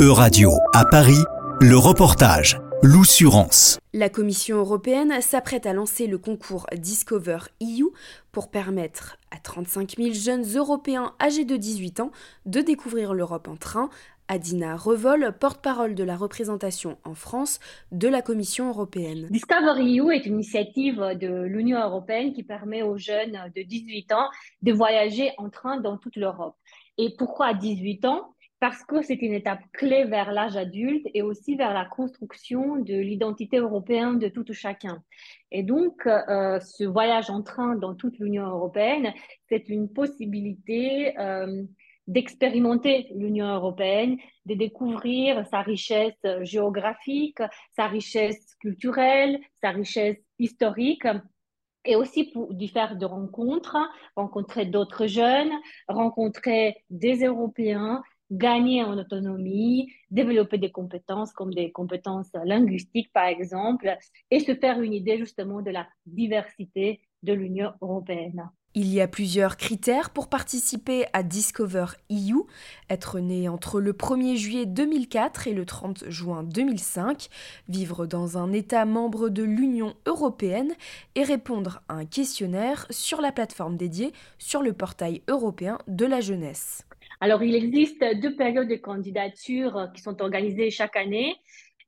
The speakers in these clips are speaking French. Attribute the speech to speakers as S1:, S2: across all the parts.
S1: E-Radio à Paris, le reportage. L'Oussurance.
S2: La Commission européenne s'apprête à lancer le concours Discover EU pour permettre à 35 000 jeunes Européens âgés de 18 ans de découvrir l'Europe en train. Adina Revol, porte-parole de la représentation en France de la Commission européenne.
S3: Discover EU est une initiative de l'Union européenne qui permet aux jeunes de 18 ans de voyager en train dans toute l'Europe. Et pourquoi à 18 ans? Parce que c'est une étape clé vers l'âge adulte et aussi vers la construction de l'identité européenne de tout chacun. Et donc, euh, ce voyage en train dans toute l'Union européenne, c'est une possibilité euh, d'expérimenter l'Union européenne, de découvrir sa richesse géographique, sa richesse culturelle, sa richesse historique et aussi pour d'y faire de rencontres, rencontrer d'autres jeunes, rencontrer des Européens, gagner en autonomie, développer des compétences comme des compétences linguistiques, par exemple, et se faire une idée justement de la diversité de l'Union européenne.
S2: Il y a plusieurs critères pour participer à Discover EU. Être né entre le 1er juillet 2004 et le 30 juin 2005, vivre dans un État membre de l'Union européenne et répondre à un questionnaire sur la plateforme dédiée sur le portail européen de la jeunesse.
S3: Alors, il existe deux périodes de candidature qui sont organisées chaque année.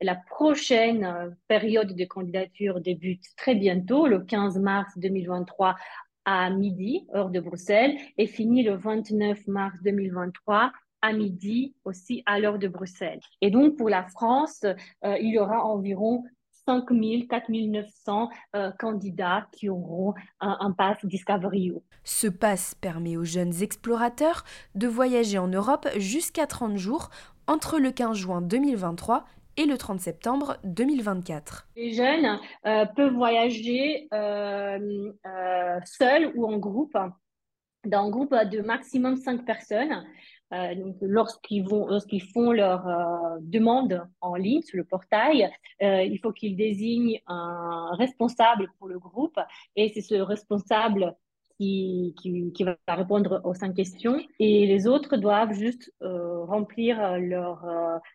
S3: La prochaine euh, période de candidature débute très bientôt, le 15 mars 2023 à midi, heure de Bruxelles, et finit le 29 mars 2023 à midi aussi à l'heure de Bruxelles. Et donc, pour la France, euh, il y aura environ 5 000, 4 900 candidats qui auront un, un pass Discovery U.
S2: Ce pass permet aux jeunes explorateurs de voyager en Europe jusqu'à 30 jours entre le 15 juin 2023 et le 30 septembre 2024.
S3: Les jeunes euh, peuvent voyager euh, euh, seuls ou en groupe, dans un groupe de maximum 5 personnes. Euh, lorsqu'ils vont, lorsqu'ils font leur euh, demande en ligne sur le portail, euh, il faut qu'ils désignent un responsable pour le groupe et c'est ce responsable qui, qui, va répondre aux cinq questions et les autres doivent juste remplir leurs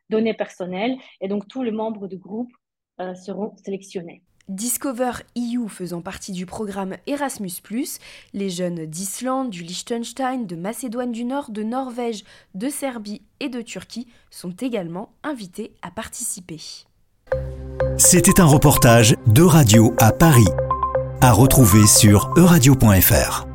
S3: données personnelles et donc tous les membres du groupe seront sélectionnés.
S2: Discover EU faisant partie du programme Erasmus, les jeunes d'Islande, du Liechtenstein, de Macédoine du Nord, de Norvège, de Serbie et de Turquie sont également invités à participer.
S1: C'était un reportage de Radio à Paris, à retrouver sur euradio.fr.